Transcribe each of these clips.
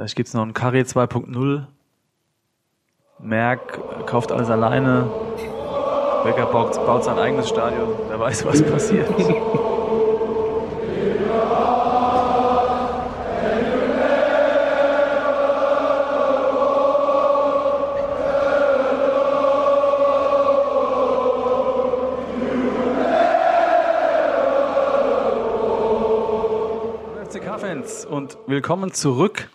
Vielleicht gibt es noch ein Carré 2.0. Merck kauft alles alleine. Becker baut, baut sein eigenes Stadion. Wer weiß, was passiert. Und willkommen zurück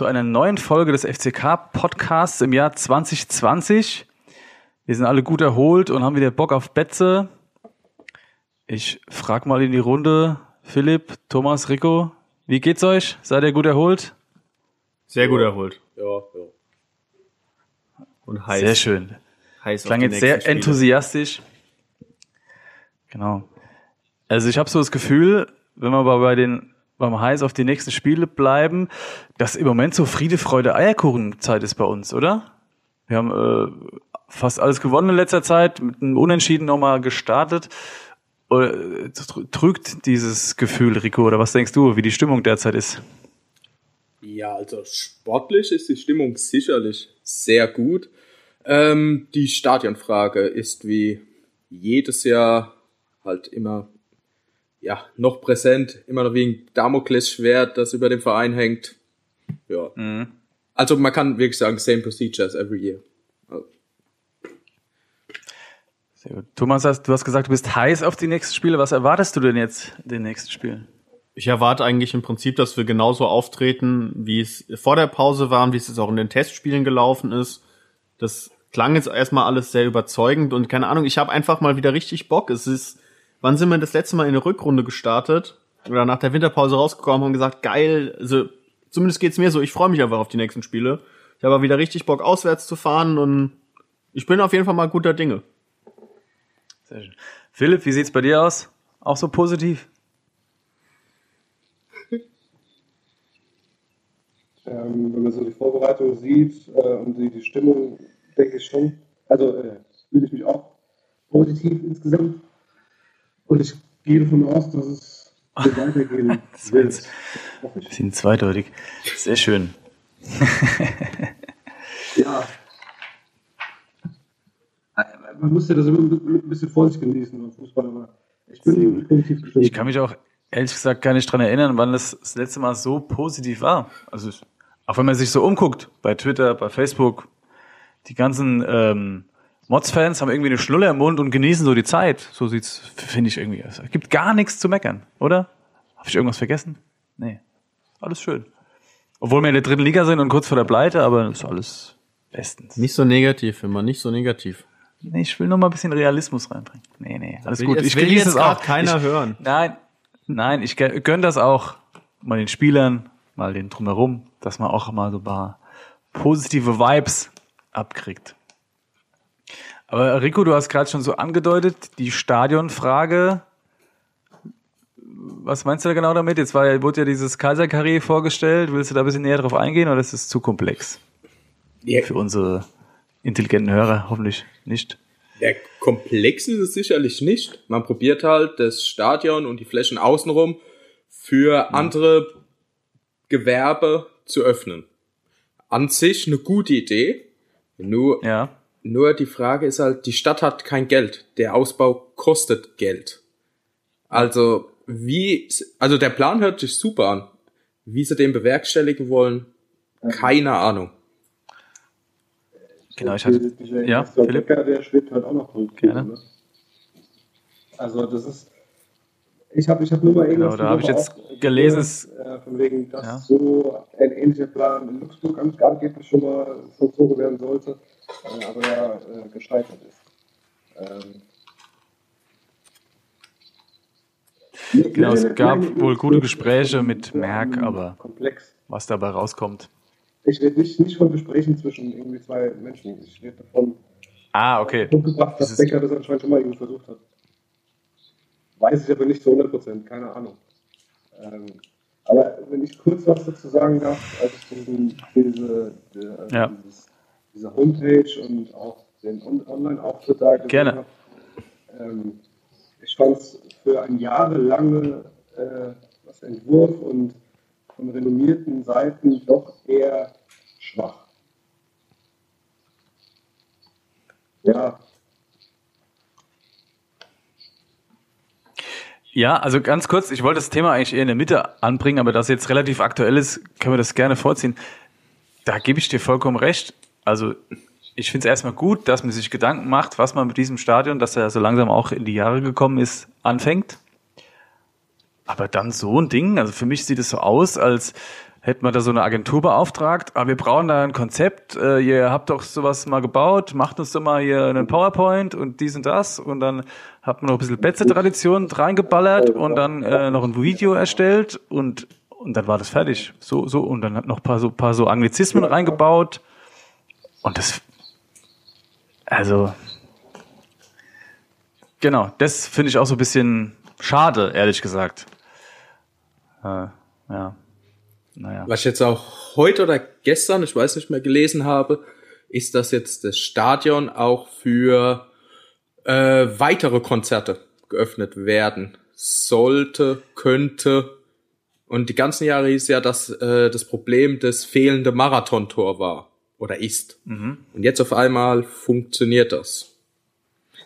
zu einer neuen Folge des FCK-Podcasts im Jahr 2020. Wir sind alle gut erholt und haben wieder Bock auf Betze. Ich frag mal in die Runde, Philipp, Thomas, Rico, wie geht's euch? Seid ihr gut erholt? Sehr gut erholt. Ja, ja. Und heiß. Sehr schön. Heiß Klang jetzt sehr Spiele. enthusiastisch. Genau. Also ich habe so das Gefühl, wenn wir aber bei den beim Heiß auf die nächsten Spiele bleiben, dass im Moment so Friede, Freude, Eierkuchenzeit ist bei uns, oder? Wir haben äh, fast alles gewonnen in letzter Zeit, mit einem Unentschieden nochmal gestartet. Äh, trügt dieses Gefühl, Rico, oder was denkst du, wie die Stimmung derzeit ist? Ja, also sportlich ist die Stimmung sicherlich sehr gut. Ähm, die Stadionfrage ist wie jedes Jahr halt immer ja noch präsent, immer noch wie ein Damoklesschwert, das über dem Verein hängt. Ja. Also man kann wirklich sagen, same procedure as every year. Also, Sehr gut. Thomas, hast- du hast gesagt, du bist heiß auf die nächsten Spiele. Was erwartest du denn jetzt in den nächsten Spielen? Ich erwarte eigentlich im Prinzip, dass wir genauso auftreten, wie es vor der Pause war und wie es jetzt auch in den Testspielen gelaufen ist. Das klang jetzt erstmal alles sehr überzeugend und keine Ahnung, ich habe einfach mal wieder richtig Bock. Es ist, wann sind wir das letzte Mal in der Rückrunde gestartet oder nach der Winterpause rausgekommen und gesagt, geil, also zumindest geht's mir so, ich freue mich einfach auf die nächsten Spiele. Ich habe wieder richtig Bock auswärts zu fahren und ich bin auf jeden Fall mal guter Dinge. Sehr schön. Philipp, wie sieht's bei dir aus? Auch so positiv? Ähm, wenn man so die Vorbereitung sieht äh, und die, die Stimmung, denke ich schon. Also äh, fühle ich mich auch positiv insgesamt. Und ich gehe davon aus, dass es so weitergehen wird. ich. bisschen zweideutig. Sehr schön. Ja. Man muss ja das immer ein bisschen Vorsicht genießen beim Fußball, aber ich bin gestimmt. Ich kann mich auch ehrlich gesagt gar nicht dran erinnern, wann das das letzte Mal so positiv war. Also auch wenn man sich so umguckt, bei Twitter, bei Facebook, die ganzen ähm, Mods-Fans haben irgendwie eine Schnulle im Mund und genießen so die Zeit. So sieht's, finde ich irgendwie. Es gibt gar nichts zu meckern, oder? Habe ich irgendwas vergessen? Nee. Alles schön. Obwohl wir in der dritten Liga sind und kurz vor der Pleite, aber ist alles bestens. Nicht so negativ, immer nicht so negativ. Nee, ich will nur mal ein bisschen Realismus reinbringen. Nee, nee, alles will- gut. Ich will genieße jetzt es auch. keiner ich, hören. Nein, nein, ich gö- gönn das auch mal den Spielern, mal den drumherum, dass man auch mal so ein paar positive Vibes abkriegt. Aber Rico, du hast gerade schon so angedeutet, die Stadionfrage. Was meinst du da genau damit? Jetzt war ja, wurde ja dieses Kaiserkarree vorgestellt. Willst du da ein bisschen näher drauf eingehen oder ist es zu komplex? ja, Für unsere intelligenten Hörer hoffentlich nicht. ja, komplex ist es sicherlich nicht. Man probiert halt das Stadion und die Flächen außenrum für andere Gewerbe zu öffnen. An sich eine gute Idee. Nur Ja. Nur die Frage ist halt, die Stadt hat kein Geld. Der Ausbau kostet Geld. Also, wie, also der Plan hört sich super an. Wie sie den bewerkstelligen wollen, keine Ahnung. Genau, ich hatte. Ja, Philipp? Becker, der schwebt halt auch noch drum. Gerne. Ne? Also das ist, ich habe ich hab nur mal irgendwas Genau, da habe ich jetzt auch gelesen, äh, von wegen, dass Ja. so ein ähnlicher Plan in Luxemburg an- angeblich schon mal vollzogen werden sollte, äh, aber ja äh, gescheitert ist. Ähm, Genau, es gab wohl gute Gespräche mit Merck, aber Komplex. was dabei rauskommt. Ich rede nicht, nicht von Gesprächen zwischen irgendwie zwei Menschen. Ich rede davon, Ah, okay. hochgebracht, dass Becker das anscheinend schon mal irgendwie versucht hat. Weiß ich aber nicht zu 100 Prozent, keine Ahnung. Ähm, aber wenn ich kurz was dazu sagen darf, als ich diese, die, äh, Ja. dieses, diese Homepage und auch den On Online-Auftritt da Gerne. habe, ähm, ich fand es für ein jahrelange äh, was Entwurf und von renommierten Seiten doch eher schwach. Ja, Ja, also ganz kurz, ich wollte das Thema eigentlich eher in der Mitte anbringen, aber das jetzt relativ aktuell ist, können wir das gerne vorziehen. Da gebe ich dir vollkommen recht. Also ich finde es erstmal gut, dass man sich Gedanken macht, was man mit diesem Stadion, das ja so langsam auch in die Jahre gekommen ist, anfängt. Aber dann so ein Ding, also für mich sieht es so aus, als hätten wir da so eine Agentur beauftragt, aber wir brauchen da ein Konzept, äh, ihr habt doch sowas mal gebaut, macht uns doch mal hier einen PowerPoint und dies und das und dann hat man noch ein bisschen Betze-Tradition reingeballert und dann äh, noch ein Video erstellt und und dann war das fertig. So, so, und dann hat noch ein paar so, paar so Anglizismen reingebaut. Und das, also, genau, das finde ich auch so ein bisschen schade, ehrlich gesagt. Äh, ja. Naja. Was ich jetzt auch heute oder gestern, ich weiß nicht mehr, gelesen habe, ist, dass jetzt das Stadion auch für äh, weitere Konzerte geöffnet werden sollte, könnte. Und die ganzen Jahre hieß ja, dass äh, das Problem das fehlende Marathontor war oder ist. Mhm. Und jetzt auf einmal funktioniert das.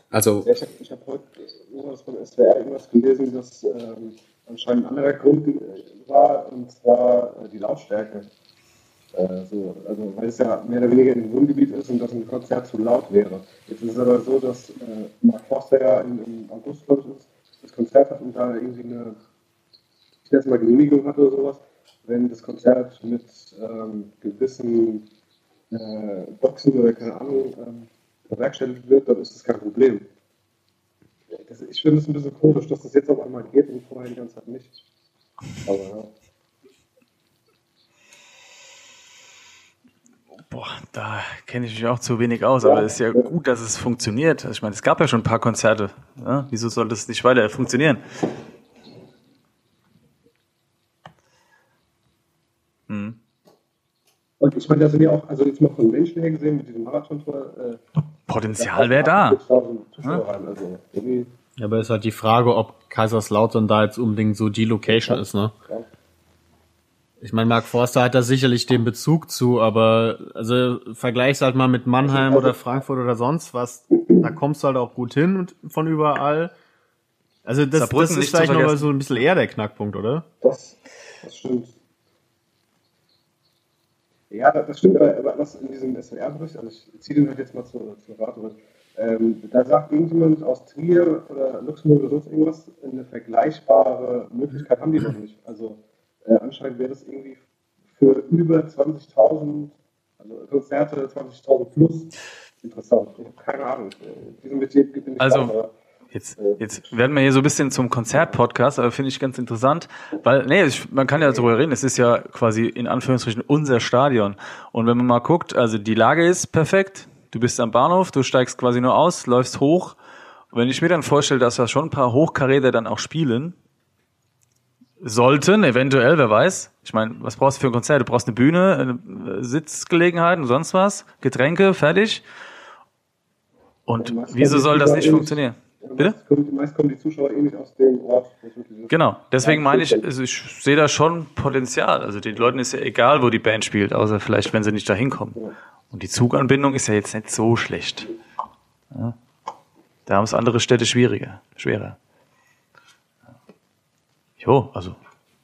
Also ich habe hab heute irgendwas vom SWR irgendwas gelesen, dass ähm, anscheinend ein anderer Grund äh, war, und zwar äh, die Lautstärke. Äh, so, also, weil es ja mehr oder weniger in dem Wohngebiet ist und dass ein Konzert zu laut wäre. Jetzt ist es aber so, dass äh, Mark Forster ja im, im August, glaube ich, das Konzert hat und da irgendwie eine, ich nenne mal Genehmigung hat oder sowas. Wenn das Konzert mit ähm, gewissen äh, Boxen oder keine Ahnung ähm, bewerkstelligt wird, dann ist das kein Problem. Das, ich finde es ein bisschen komisch, dass das jetzt auf einmal geht und vorher die ganze Zeit nicht. Aber ja. Boah, da kenne ich mich auch zu wenig aus, aber es ist ja gut, dass es funktioniert. Ich meine, es gab ja schon ein paar Konzerte. Ja? Wieso soll das nicht weiter funktionieren? Hm. Und ich meine, da sind ja auch, also jetzt mal von Menschen her gesehen, mit diesem Marathontor. Äh, Potenzial wäre da. 50.000 Zuschauer rein, also Ja, aber ist halt die Frage, ob Kaiserslautern da jetzt unbedingt so die Location ist, ne? ja. Ich meine, Mark Forster hat da sicherlich den Bezug zu, aber also vergleich's halt mal mit Mannheim oder Frankfurt oder sonst was, da kommst du halt auch gut hin und von überall. Also das, das ist vielleicht noch mal so ein bisschen eher der Knackpunkt, oder? Das, das stimmt. Ja, das stimmt, aber was in diesem SWR-Bericht, also ich ziehe den halt jetzt mal zur, zur Rate, ähm, da sagt irgendjemand aus Trier oder Luxemburg oder sonst irgendwas, eine vergleichbare Möglichkeit haben die noch nicht. Also äh, anscheinend wäre das irgendwie für über 20.000, also Konzerte 20.000 plus interessant. Ich habe keine Ahnung. Äh, Diesem Metier bin ich Also- raus, aber Jetzt, jetzt werden wir hier so ein bisschen zum Konzert-Podcast, aber finde ich ganz interessant, weil, nee, ich, man kann ja darüber reden, es ist ja quasi in Anführungsstrichen unser Stadion. Und wenn man mal guckt, also die Lage ist perfekt, du bist am Bahnhof, du steigst quasi nur aus, läufst hoch. Und wenn ich mir dann vorstelle, dass da schon ein paar Hochkaräter dann auch spielen, sollten, eventuell, wer weiß. Ich meine, was brauchst du für ein Konzert? Du brauchst eine Bühne, eine Sitzgelegenheit und sonst was, Getränke, fertig. Und wieso soll das nicht funktionieren? Bitte? Meist kommen, meist kommen die Zuschauer eh nicht aus dem Ort. es ist. Genau, deswegen meine ich, also ich sehe da schon Potenzial. Also den Leuten ist ja egal, wo die Band spielt, außer vielleicht, wenn sie nicht da hinkommen. Und die Zuganbindung ist ja jetzt nicht so schlecht. Ja. Da haben es andere Städte schwieriger, schwerer. Jo, also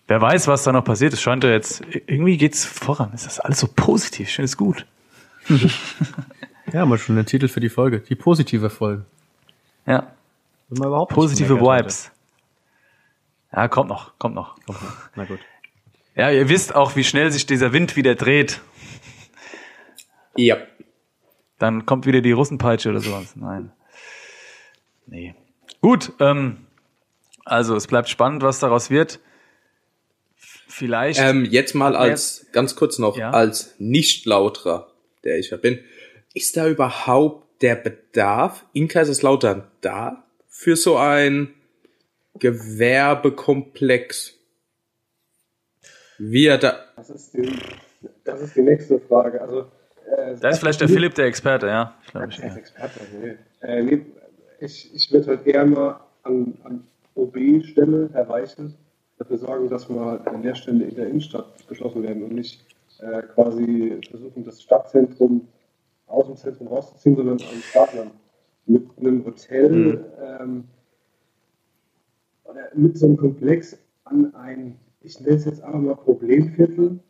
wer weiß, was da noch passiert. Es scheint ja jetzt, irgendwie geht's voran. Ist das alles so positiv? Finde es gut. Ja, mal schon den Titel für die Folge. Die positive Folge. Ja, Wenn man überhaupt positive Vibes. Ja, kommt noch, kommt noch. hatte. Na gut. Ja, ihr wisst auch, wie schnell sich dieser Wind wieder dreht. ja. Dann kommt wieder die Russenpeitsche oder sowas. Nein. Nee. Gut, ähm, also es bleibt spannend, was daraus wird. Vielleicht. Ähm, jetzt mal als, ganz kurz noch, Ja. als Nicht-Lauterer, der ich ja bin, ist da überhaupt der Bedarf in Kaiserslautern da für so ein Gewerbekomplex? Wie er da, Das ist die, das ist die nächste Frage. Also, äh, da ist vielleicht der Philipp der Experte, ja. Glaube ich. Ist Ja. Experte. Nee. Äh, nee, ich ich würde halt eher mal an, an OB-Stelle, Herr Weichel, dafür sorgen, dass wir Leerstände in der Innenstadt geschlossen werden und nicht äh, quasi versuchen, das Stadtzentrum aus dem Zentrum rauszuziehen, sondern am Stadtland mit einem Hotel Mhm. ähm, oder mit so einem Komplex an ein, ich nenne es jetzt einfach mal Problemviertel,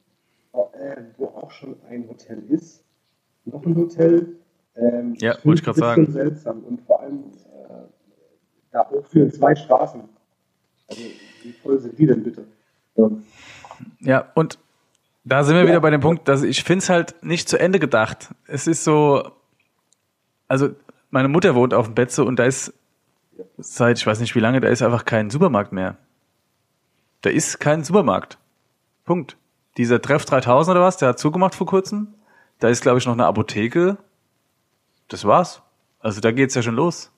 äh, wo auch schon ein Hotel ist, noch ein Hotel. Ähm, Ja, wollte ich bisschen sagen. seltsam und vor allem äh, da hochführen zwei Straßen. Also wie voll sind die denn bitte? Ja. Ja, und da sind wir wieder bei dem Punkt, dass ich finde es halt nicht zu Ende gedacht. Es ist so, also meine Mutter wohnt auf dem Betze und da ist seit, ich weiß nicht wie lange, da ist einfach kein Supermarkt mehr. Da ist kein Supermarkt. Punkt. Dieser Treff 3000 oder was, der hat zugemacht vor kurzem. Da ist, glaube ich, noch eine Apotheke. Das war's. Also da geht's ja schon los.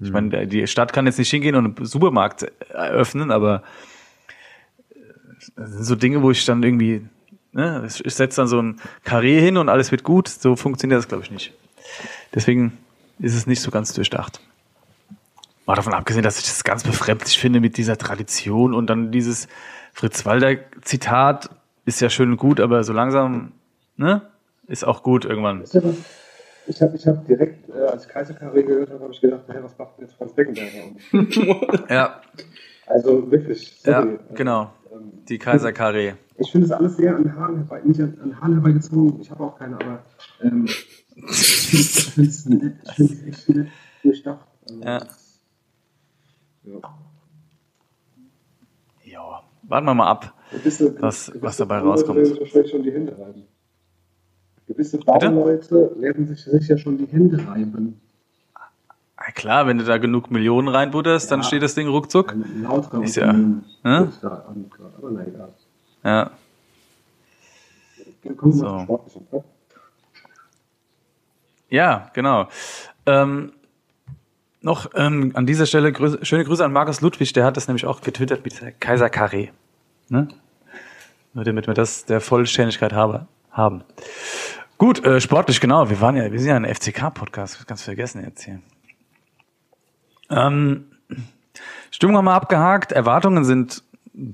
Ich meine, die Stadt kann jetzt nicht hingehen und einen Supermarkt eröffnen, aber das sind so Dinge, wo ich dann irgendwie, ne, ich setze dann so ein Karree hin und alles wird gut. So funktioniert das, glaube ich, nicht. Deswegen ist es nicht so ganz durchdacht. Mal davon abgesehen, dass ich das ganz befremdlich finde mit dieser Tradition und dann dieses Fritz Walder Zitat ist ja schön und gut, aber so langsam, ne, ist auch gut irgendwann. Ich habe ich hab direkt, äh, als ich Kaiserkarre gehört habe, habe ich gedacht, hey, was macht denn jetzt Franz Beckenberger? Ja, also wirklich, ja, sorry. genau. Ähm, Die Kaiser Karree. Ich finde es alles sehr an Haaren herbei, nicht an, an Haaren herbeigezogen, ich habe auch keine, aber ähm, finde es echt nett durchdacht. Ja. ja. Ja, warten wir mal ab. Gewisse, Was- gewisse was dabei rauskommt. werden sich wahrscheinlich schon die Hände reiben. Gewisse Bauleute werden sich sicher schon die Hände reiben. Na klar, wenn du da genug Millionen reinbutterst, dann Ja. steht das Ding ruckzuck. Ein Ist ja, ne? aber na egal. Ja, Dann kommen wir So. zum Sportlichen. Ja genau. Ähm, noch ähm, an dieser Stelle Grüße, schöne Grüße an Markus Ludwig, der hat das nämlich auch getwittert mit Kaiser Karree. Ne? Nur damit wir das der Vollständigkeit habe, haben. Gut, äh, sportlich, genau. Wir waren ja, wir sind ja ein FCK-Podcast, ganz vergessen jetzt hier. Ähm, Stimmung haben wir abgehakt, Erwartungen sind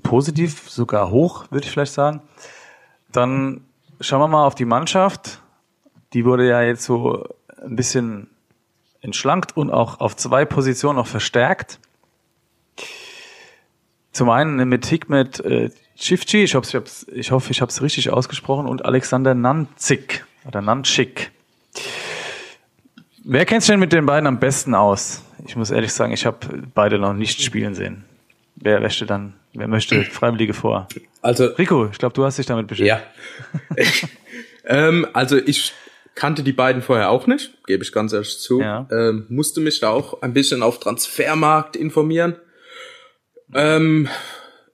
positiv, sogar hoch, würde ich vielleicht sagen. Dann schauen wir mal auf die Mannschaft. Die wurde ja jetzt so ein bisschen entschlankt und auch auf zwei Positionen noch verstärkt. Zum einen mit Hikmet äh, Chifchi, ich, hoffe, ich, ich hoffe, ich habe es richtig ausgesprochen, und Alexander Nanzik oder Nanchik. Wer kennt sich denn mit den beiden am besten aus? Ich muss ehrlich sagen, ich habe beide noch nicht spielen sehen. Wer möchte dann, wer möchte Freiwillige vor? Also, Rico, ich glaube, du hast dich damit beschäftigt. ja. ähm, also ich kannte die beiden vorher auch nicht, gebe ich ganz ehrlich zu. Ja. Ähm, musste mich da auch ein bisschen auf Transfermarkt informieren. Ähm,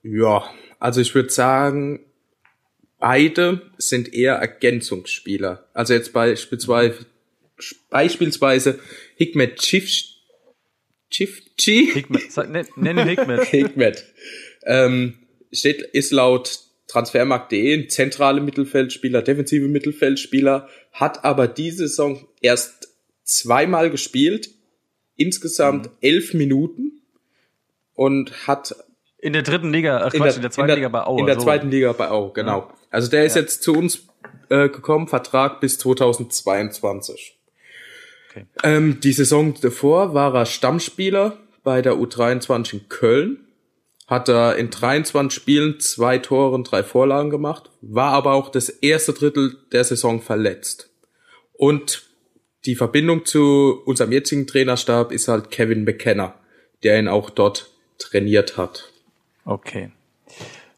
ja, also ich würde sagen, beide sind eher Ergänzungsspieler. Also jetzt beispielsweise, beispielsweise Hikmet Chif, Chifchi. Hikmet, nenn, nenn ihn Hikmet. Hikmet. Ähm, steht, ist laut Transfermarkt.de zentrale Mittelfeldspieler, defensive Mittelfeldspieler, hat aber diese Saison erst zweimal gespielt, insgesamt elf Minuten und hat In der dritten Liga, ach Quatsch, in der, zweiten Liga bei Aue. in der so. zweiten Liga bei Aue, genau. Also der ist jetzt zu uns äh, gekommen, Vertrag bis 2022. Okay. Ähm, die Saison davor war er Stammspieler bei der U23 in Köln. Hat er in 23 Spielen zwei Tore und drei Vorlagen gemacht, war aber auch das erste Drittel der Saison verletzt. Und die Verbindung zu unserem jetzigen Trainerstab ist halt Kevin McKenna, der ihn auch dort trainiert hat. Okay.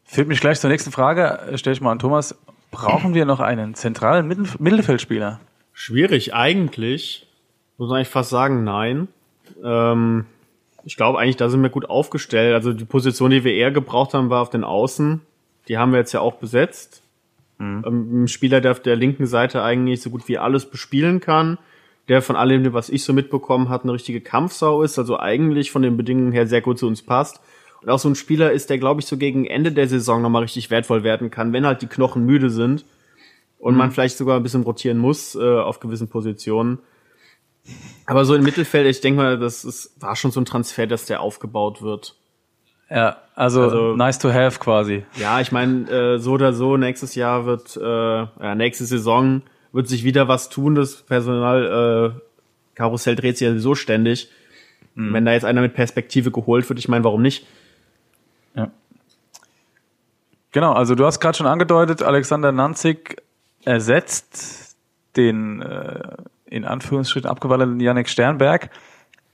Führt mich gleich zur nächsten Frage. Stell ich mal an Thomas. Brauchen wir noch einen zentralen Mittelf Mittelfeldspieler? Schwierig eigentlich. Muss man eigentlich fast sagen, nein. Ähm, ich glaube eigentlich, da sind wir gut aufgestellt. Also die Position, die wir eher gebraucht haben, war auf den Außen. Die haben wir jetzt ja auch besetzt. Ähm, ein Spieler, der auf der linken Seite eigentlich so gut wie alles bespielen kann. Der von allem, was ich so mitbekommen habe, eine richtige Kampfsau ist. Also eigentlich von den Bedingungen her sehr gut zu uns passt. Und auch so ein Spieler ist, der, glaube ich, so gegen Ende der Saison nochmal richtig wertvoll werden kann, wenn halt die Knochen müde sind und man vielleicht sogar ein bisschen rotieren muss äh, auf gewissen Positionen. Aber so im Mittelfeld, ich denke mal, das ist, war schon so ein Transfer, dass der aufgebaut wird. Ja, also, Also- nice to have quasi. Ja, ich meine, äh, so oder so, nächstes Jahr wird, äh, ja, nächste Saison wird sich wieder was tun. Das Personal äh, Karussell dreht sich ja so ständig. Wenn da jetzt einer mit Perspektive geholt wird, ich meine, warum nicht? Ja. Genau, also du hast gerade schon angedeutet, Alexander Nanzig ersetzt den äh, in Anführungsstrichen abgewandelten Yannick Sternberg.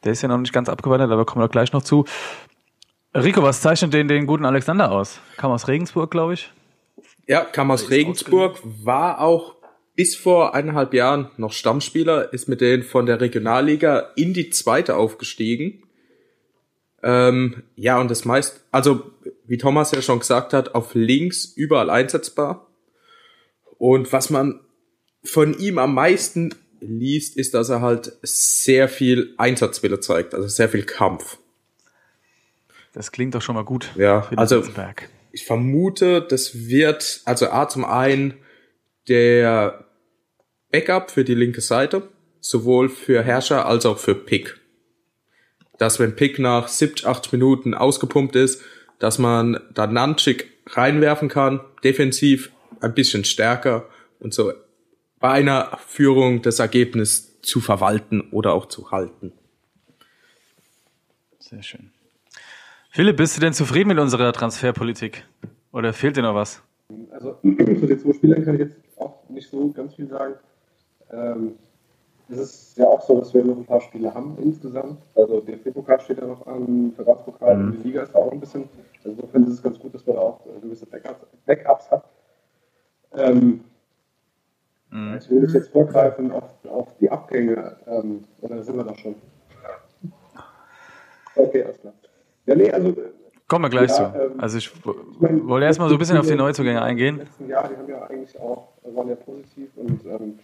Der ist ja noch nicht ganz abgewandelt, aber kommen wir gleich noch zu. Rico, was zeichnet den, den guten Alexander aus? Kam aus Regensburg, glaube ich. Ja, kam aus Regensburg, war auch bis vor eineinhalb Jahren noch Stammspieler, ist mit denen von der Regionalliga in die zweite aufgestiegen. Ähm, ja, und das meist, also wie Thomas ja schon gesagt hat, auf links überall einsetzbar. Und was man von ihm am meisten liest, ist, dass er halt sehr viel Einsatzwille zeigt, also sehr viel Kampf. Das klingt doch schon mal gut. Ja, also- ich vermute, das wird, also A zum einen der Backup für die linke Seite, sowohl für Herrscher als auch für Pick. Dass wenn Pick nach 70, 80 Minuten ausgepumpt ist, dass man dann Nanchik reinwerfen kann, defensiv ein bisschen stärker und so bei einer Führung das Ergebnis zu verwalten oder auch zu halten. Sehr schön. Philipp, bist du denn zufrieden mit unserer Transferpolitik? Oder fehlt dir noch was? Also zu den zwei Spielern kann ich jetzt auch nicht so ganz viel sagen. Ähm, es ist ja auch so, dass wir noch ein paar Spiele haben insgesamt. Also der DFB-Pokal steht ja noch an, Verratspokal und die Liga ist auch ein bisschen. Also insofern ist es ganz gut, dass man da auch gewisse Backups, Backups hat. Ähm, Ich will nicht jetzt vorgreifen auf, auf die Abgänge, ähm, oder sind wir da schon? Okay, alles klar. Ja, nee, also Kommen wir gleich Ja, zu. ähm, Also ich Ich meine, wollte erstmal so ein bisschen auf die Neuzugänge eingehen. letzten Jahr, die haben ja eigentlich auch, waren ja positiv und ähm,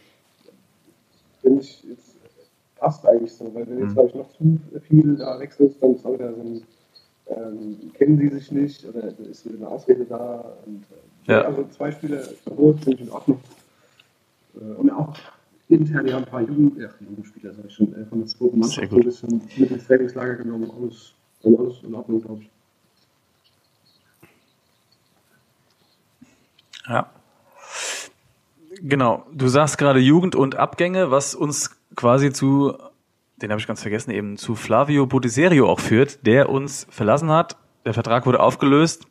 finde ich, jetzt passt eigentlich so, weil Mhm. wenn jetzt, glaube ich, noch zu viel da wechselt, dann ist auch wieder so ein, ähm, kennen die sich nicht oder ist wieder eine Ausrede da. Und, äh, Ja. Also zwei Spiele verboten, finde ich in Ordnung. Äh, und auch intern, haben ein paar Jugend, ja, Jugendspieler, sag ich schon, äh, von der zweiten Mannschaft ein bisschen mit ins Trainingslager genommen. Alles, alles in Ordnung, glaube ich. Ja. Genau. Du sagst gerade Jugend und Abgänge, was uns quasi zu, den habe ich ganz vergessen, eben zu Flavio Bottiserio auch führt, der uns verlassen hat. Der Vertrag wurde aufgelöst.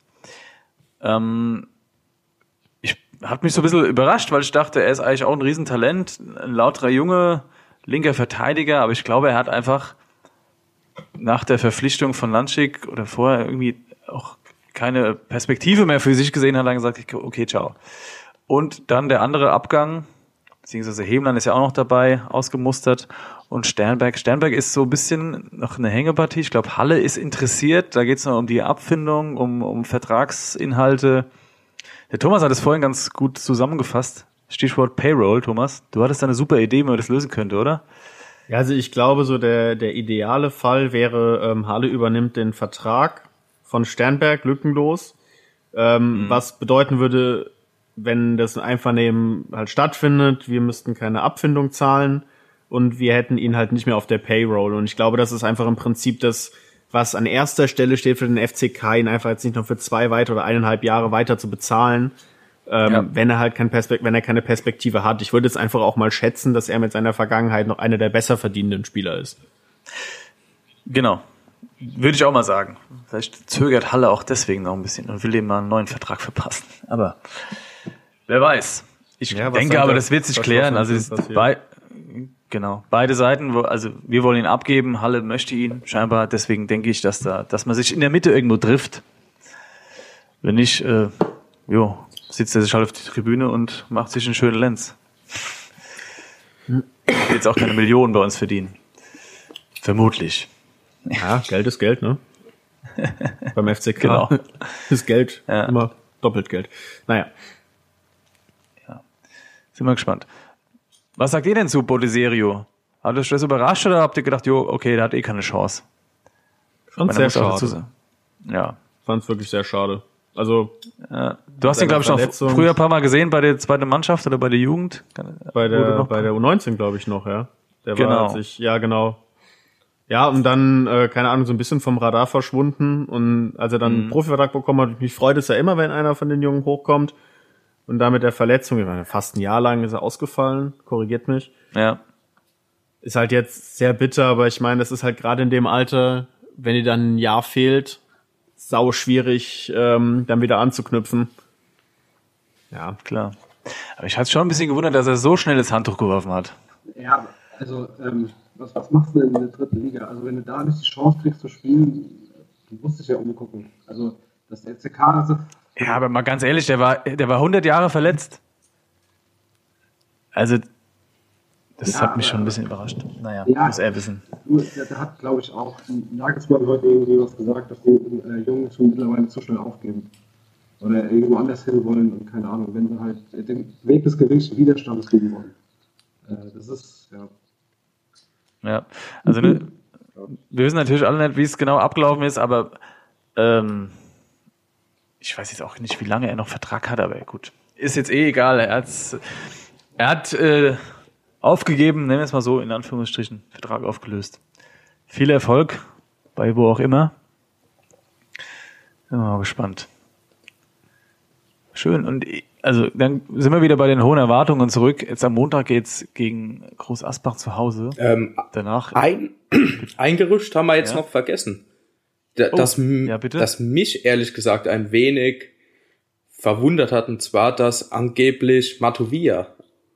Ähm, hat mich so ein bisschen überrascht, weil ich dachte, er ist eigentlich auch ein Riesentalent, ein lauterer Junge, linker Verteidiger, aber ich glaube, er hat einfach nach der Verpflichtung von Lanschik oder vorher irgendwie auch keine Perspektive mehr für sich gesehen hat, dann gesagt, okay, ciao. Und dann der andere Abgang, beziehungsweise Hemland ist ja auch noch dabei, ausgemustert. Und Sternberg. Sternberg ist so ein bisschen noch eine Hängepartie. Ich glaube, Halle ist interessiert. Da geht es noch um die Abfindung, um, um Vertragsinhalte. Der Thomas hat es vorhin ganz gut zusammengefasst. Stichwort Payroll, Thomas. Du hattest da eine super Idee, wie man das lösen könnte, oder? Ja, also ich glaube, so der, der ideale Fall wäre, ähm, Halle übernimmt den Vertrag von Sternberg lückenlos, ähm, was bedeuten würde, wenn das Einvernehmen halt stattfindet, wir müssten keine Abfindung zahlen und wir hätten ihn halt nicht mehr auf der Payroll. Und ich glaube, das ist einfach im Prinzip das, was an erster Stelle steht für den FCK, ihn einfach jetzt nicht noch für zwei weitere oder eineinhalb Jahre weiter zu bezahlen, ähm, Ja. wenn er halt kein Perspekt wenn er keine Perspektive hat. Ich würde es einfach auch mal schätzen, dass er mit seiner Vergangenheit noch einer der besser verdienenden Spieler ist. Genau. Würde ich auch mal sagen. Vielleicht zögert Halle auch deswegen noch ein bisschen und will dem mal einen neuen Vertrag verpassen. Aber wer weiß. Ich Ja, denke aber, das- wird sich klären. Also bei, genau, beide Seiten, also wir wollen ihn abgeben, Halle möchte ihn scheinbar. Deswegen denke ich, dass da, dass man sich in der Mitte irgendwo trifft. Wenn nicht, äh, jo, sitzt er sich halt auf die Tribüne und macht sich einen schönen Lenz. Wird jetzt auch keine Millionen bei uns verdienen. Vermutlich. Ja, Geld ist Geld, ne? Beim FCK Genau. ist Geld Ja. immer doppelt Geld. Naja, Sind wir gespannt. Was sagt ihr denn zu Bottiserio? Hat euch das überrascht oder habt ihr gedacht, jo, okay, der hat eh keine Chance? fand sehr schade. Ja. Fand's wirklich sehr schade. Also Du hast ihn, glaube ich, noch früher ein paar Mal gesehen bei der zweiten Mannschaft oder bei der Jugend. bei der, bei der U19, glaube ich, noch, ja. Der Genau. war, als ich, ja, genau. Ja, und dann, äh, keine Ahnung, so ein bisschen vom Radar verschwunden. Und als er dann einen Profivertrag bekommen hat, mich freut es ja immer, wenn einer von den Jungen hochkommt. Und damit der Verletzung, ich meine, fast ein Jahr lang ist er ausgefallen, korrigiert mich. Ja. Ist halt jetzt sehr bitter, aber ich meine, das ist halt gerade in dem Alter, wenn dir dann ein Jahr fehlt, sau schwierig, ähm, dann wieder anzuknüpfen. Ja, Klar. Aber ich hatte schon ein bisschen gewundert, dass er so schnell das Handtuch geworfen hat. Ja, also ähm, was, was machst du denn in der dritten Liga? Also wenn du da nicht die Chance kriegst zu spielen, du musst dich ja umgucken. Also das FCK, also Ja, aber mal ganz ehrlich, der war, der war 100 Jahre verletzt. Also, das Ja, hat mich schon ein bisschen überrascht. Naja, Ja. muss er wissen. der, der hat, glaube ich, auch Nagelsmann heute irgendwie was gesagt, dass die äh, Jungen schon mittlerweile zu schnell aufgeben. Oder irgendwo anders hin wollen und keine Ahnung, wenn sie halt den Weg des geringsten Widerstandes gehen wollen. Äh, das ist, ja. Ja, also ne, wir wissen natürlich alle nicht, wie es genau abgelaufen ist, aber ähm, ich weiß jetzt auch nicht, wie lange er noch Vertrag hat, aber gut, ist jetzt eh egal. Er, hat's, er hat äh, aufgegeben, nennen wir es mal so, in Anführungsstrichen, Vertrag aufgelöst. Viel Erfolg bei wo auch immer. Sind wir mal gespannt. Schön. Und also dann sind wir wieder bei den hohen Erwartungen zurück. Jetzt am Montag geht's gegen Groß Asbach zu Hause. Ähm, Danach ein, ein Gerücht haben wir jetzt Ja. noch vergessen. Da- Das, m- ja, bitte? das mich ehrlich gesagt ein wenig verwundert hat, und zwar, dass angeblich Matovia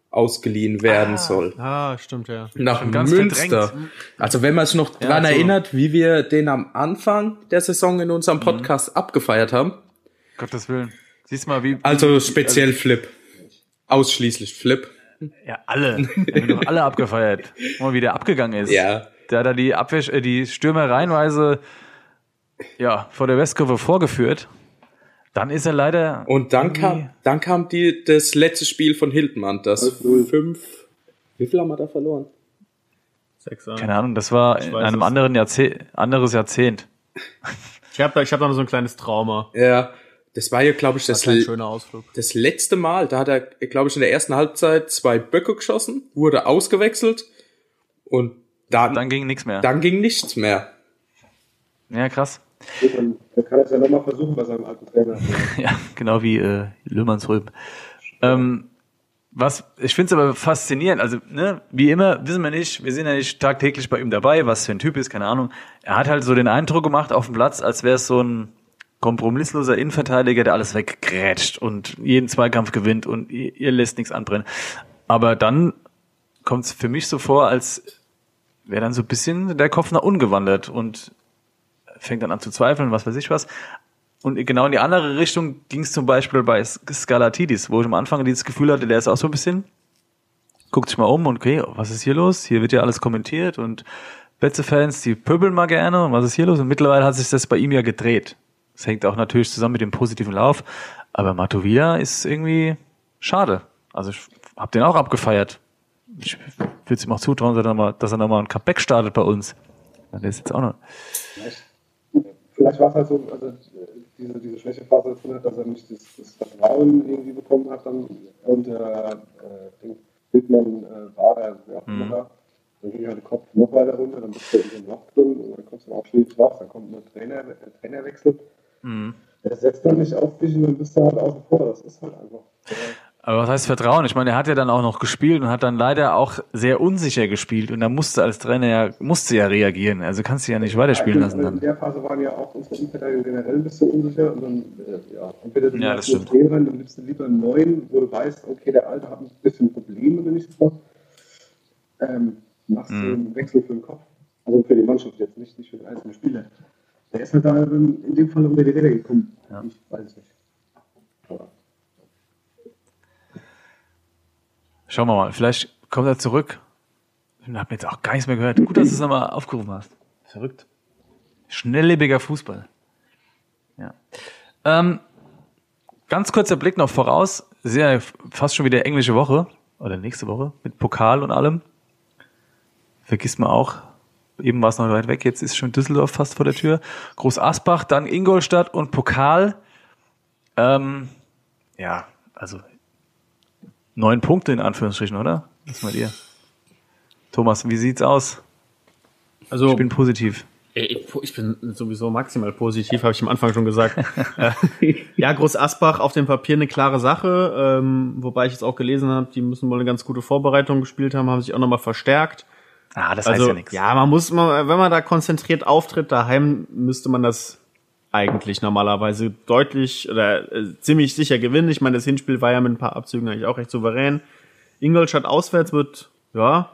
ausgeliehen werden soll. ah, stimmt, ja. Nach Münster. verdrängt. Also wenn man sich noch dran so. erinnert, wie wir den am Anfang der Saison in unserem Mhm. Podcast abgefeiert haben. Gottes Willen. Siehst mal, wie. Also speziell Flip. Ausschließlich Flip. Ja, alle. Wir haben alle abgefeiert. Guck mal, wie der abgegangen ist. Ja. Der hat da die Abwehr, äh, die Stürmer reihenweise, ja, vor der Westkurve vorgeführt. Dann ist er leider. Und dann kam, dann kam die, das letzte Spiel von Hildmann, das fünf, wie viel haben wir da verloren? Sechser. Keine Ahnung, das war in weiß einem anderen Jahrzehnt, anderes Jahrzehnt. Ich habe da, ich hab da noch so ein kleines Trauma. Ja, das war ja, glaube ich, das, Das schöner Ausflug. das letzte Mal. Da hat er, glaube ich, in der ersten Halbzeit zwei Böcke geschossen, wurde ausgewechselt und dann, Dann ging nichts mehr. dann ging nichts mehr. Ja, krass. Dann kann er es ja nochmal versuchen bei seinem alten Trainer. Ja, genau wie äh, Löhmannsröhm. Ähm, was, ich finde es aber faszinierend. Also, ne, wie immer, wissen wir nicht, wir sind ja nicht tagtäglich bei ihm dabei, was für ein Typ ist, keine Ahnung. Er hat halt so den Eindruck gemacht auf dem Platz, als wäre es so ein kompromissloser Innenverteidiger, der alles weggrätscht und jeden Zweikampf gewinnt und ihr, ihr lässt nichts anbrennen. Aber dann kommt es für mich so vor, als wäre dann so ein bisschen der Kopf nach ungewandert und fängt dann an zu zweifeln, was weiß ich was. Und genau in die andere Richtung ging es zum Beispiel bei Skalatidis, wo ich am Anfang dieses Gefühl hatte, der ist auch so ein bisschen, guckt sich mal um und okay, was ist hier los? Hier wird ja alles kommentiert und Betze-Fans, die pöbeln mal gerne und was ist hier los? Und mittlerweile hat sich das bei ihm ja gedreht. Das hängt auch natürlich zusammen mit dem positiven Lauf. Aber Matovia ist irgendwie schade. Also ich hab den auch abgefeiert. Ich würde es ihm auch zutrauen, dass er nochmal, nochmal ein Comeback startet bei uns. Der ist jetzt auch noch. Vielleicht, vielleicht war es halt so, also diese, diese Schwächephase drin hat, dass er nicht das, das Vertrauen irgendwie bekommen hat dann und äh, äh, den Bildmann äh, war er, wer auch immer war. Dann ging halt der Kopf noch weiter runter, dann bist du in dem Loch drin und dann kommst du auch schwierig raus, dann kommt ein Trainer, äh, Trainerwechsel. Der setzt dann nicht auf dich und dann bist du halt außen vor. Das ist halt einfach. Äh, Aber was heißt Vertrauen? Ich meine, er hat ja dann auch noch gespielt und hat dann leider auch sehr unsicher gespielt und da musste als Trainer ja, musste ja reagieren. Also kannst du ja nicht weiterspielen lassen In dann. der Phase waren ja auch unsere Innenverteidiger generell ein bisschen unsicher und dann, äh, ja, entweder du Ja, das stimmt. Trainer dann nimmst du lieber einen neuen, wo du weißt, okay, der Alte hat ein bisschen Probleme, wenn ich sofort. Ähm, machst du Mhm. einen Wechsel für den Kopf. Also für die Mannschaft jetzt, nicht, nicht für den einzelnen Spieler. Der ist halt da in in dem Fall unter die Räder gekommen. Ja. Ich weiß es nicht. Schauen wir mal, vielleicht kommt er zurück. Ich habe jetzt auch gar nichts mehr gehört. Gut, dass du es nochmal aufgerufen hast. Verrückt. Schnelllebiger Fußball. Ja. Ähm, ganz kurzer Blick noch voraus. Sehr fast schon wieder englische Woche oder nächste Woche mit Pokal und allem. Vergisst man auch. Eben war es noch weit weg, jetzt ist schon Düsseldorf fast vor der Tür. Groß Asbach, dann Ingolstadt und Pokal. Ähm, ja, also neun Punkte in Anführungsstrichen, oder? Was meint ihr? Thomas, wie sieht's aus? Also Ich bin positiv. Ey, Ich bin sowieso maximal positiv, habe ich am Anfang schon gesagt. Äh, ja, Groß Asbach auf dem Papier eine klare Sache, ähm, wobei ich jetzt auch gelesen habe, die müssen wohl eine ganz gute Vorbereitung gespielt haben, haben sich auch nochmal verstärkt. Ah, das Also heißt ja nichts. ja, man muss mal, wenn man da konzentriert auftritt daheim, müsste man das eigentlich normalerweise deutlich oder äh, ziemlich sicher gewinnen. Ich meine, das Hinspiel war ja mit ein paar Abzügen eigentlich auch recht souverän. Ingolstadt auswärts wird, ja,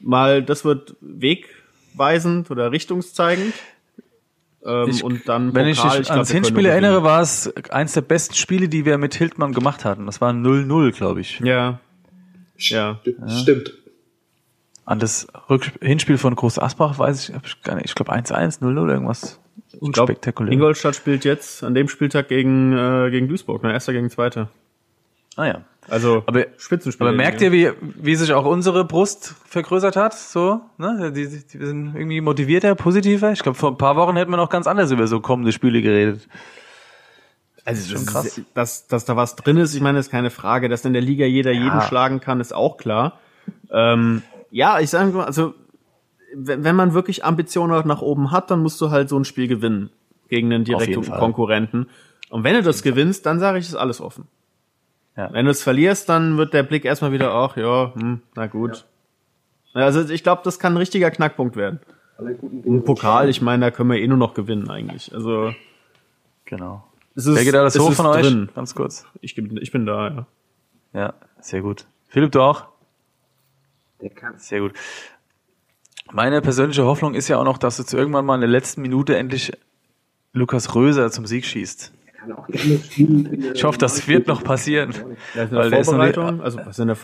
mal, das wird wegweisend oder richtungszeigend. Ähm, Ich- und dann Wenn ich Pokal, mich glaub, ans Hinspiel erinnere, war es eins der besten Spiele, die wir mit Hildmann gemacht hatten. Das war 0-0, glaube ich. Ja. Ja. Stimmt. An das Rück Hinspiel von Groß Asbach weiß ich, ich gar nicht. Ich glaube 1-1, 0-0, irgendwas Ich glaub, unspektakulär. Ingolstadt spielt jetzt an dem Spieltag gegen, äh, gegen Duisburg, ne? Erster gegen Zweiter. ah ja. Also Aber, Spitzenspiel. aber merkt ihr, wie, wie sich auch unsere Brust vergrößert hat? So, ne? Die, die, die sind irgendwie motivierter, positiver. Ich glaube, vor ein paar Wochen hätten wir noch ganz anders über so kommende Spiele geredet. Also schon das krass. Ist, dass, dass da was drin ist, ich meine, ist keine Frage. Dass in der Liga jeder Ja. jeden schlagen kann, ist auch klar. Ähm, ja, ich sage mal, also wenn, wenn man wirklich Ambitionen nach oben hat, dann musst du halt so ein Spiel gewinnen gegen einen direkten. Konkurrenten. Und wenn du das gewinnst, dann sage ich, ist alles offen. Ja. Wenn du es verlierst, dann wird der Blick erstmal wieder, ach ja, hm, na gut. Also ich glaube, das kann ein richtiger Knackpunkt werden. Ein Pokal, ich meine, da können wir eh nur noch gewinnen eigentlich. Also Genau. es ist, Wer geht alles es hoch ist von euch? drin. Ganz kurz. Ich, bin- ich bin da, ja. Ja, sehr gut. Philipp, du auch? Der kann. Sehr gut. Meine persönliche Hoffnung ist ja auch noch, dass jetzt irgendwann mal in der letzten Minute endlich Lukas Röser zum Sieg schießt. Ich hoffe, das wird noch passieren. Ja, in Weil der nicht- Vorbereitung, also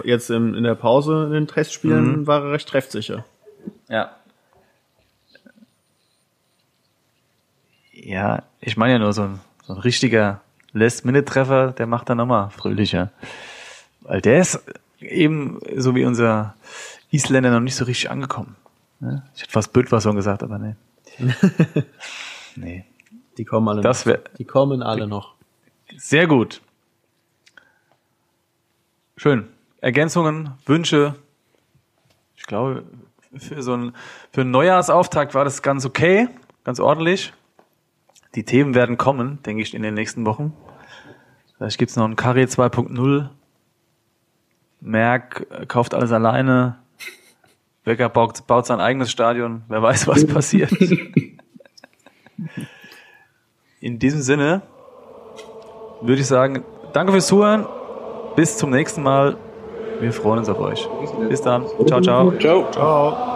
jetzt in, in der Pause in den Testspielen Mhm. war er recht treffsicher. Ja. Ja, ich meine ja nur so ein, so ein richtiger Last-Minute-Treffer, der macht dann nochmal fröhlicher. Weil der ist eben, so wie unser Isländer, noch nicht so richtig angekommen. Ne? Ich hätte fast Bödwasson gesagt, aber nee. nee. Die kommen alle Das noch. wär- Die kommen alle noch. Sehr gut. Schön. Ergänzungen, Wünsche. Ich glaube, für so einen, für einen Neujahrsauftakt war das ganz okay, ganz ordentlich. Die Themen werden kommen, denke ich, in den nächsten Wochen. Vielleicht gibt's noch ein Carré 2.0. Merck kauft alles alleine. Becker baut, baut sein eigenes Stadion. Wer weiß, was passiert. In diesem Sinne würde ich sagen, danke fürs Zuhören. Bis zum nächsten Mal. Wir freuen uns auf euch. Bis dann. Ciao, ciao. Ciao. Ciao.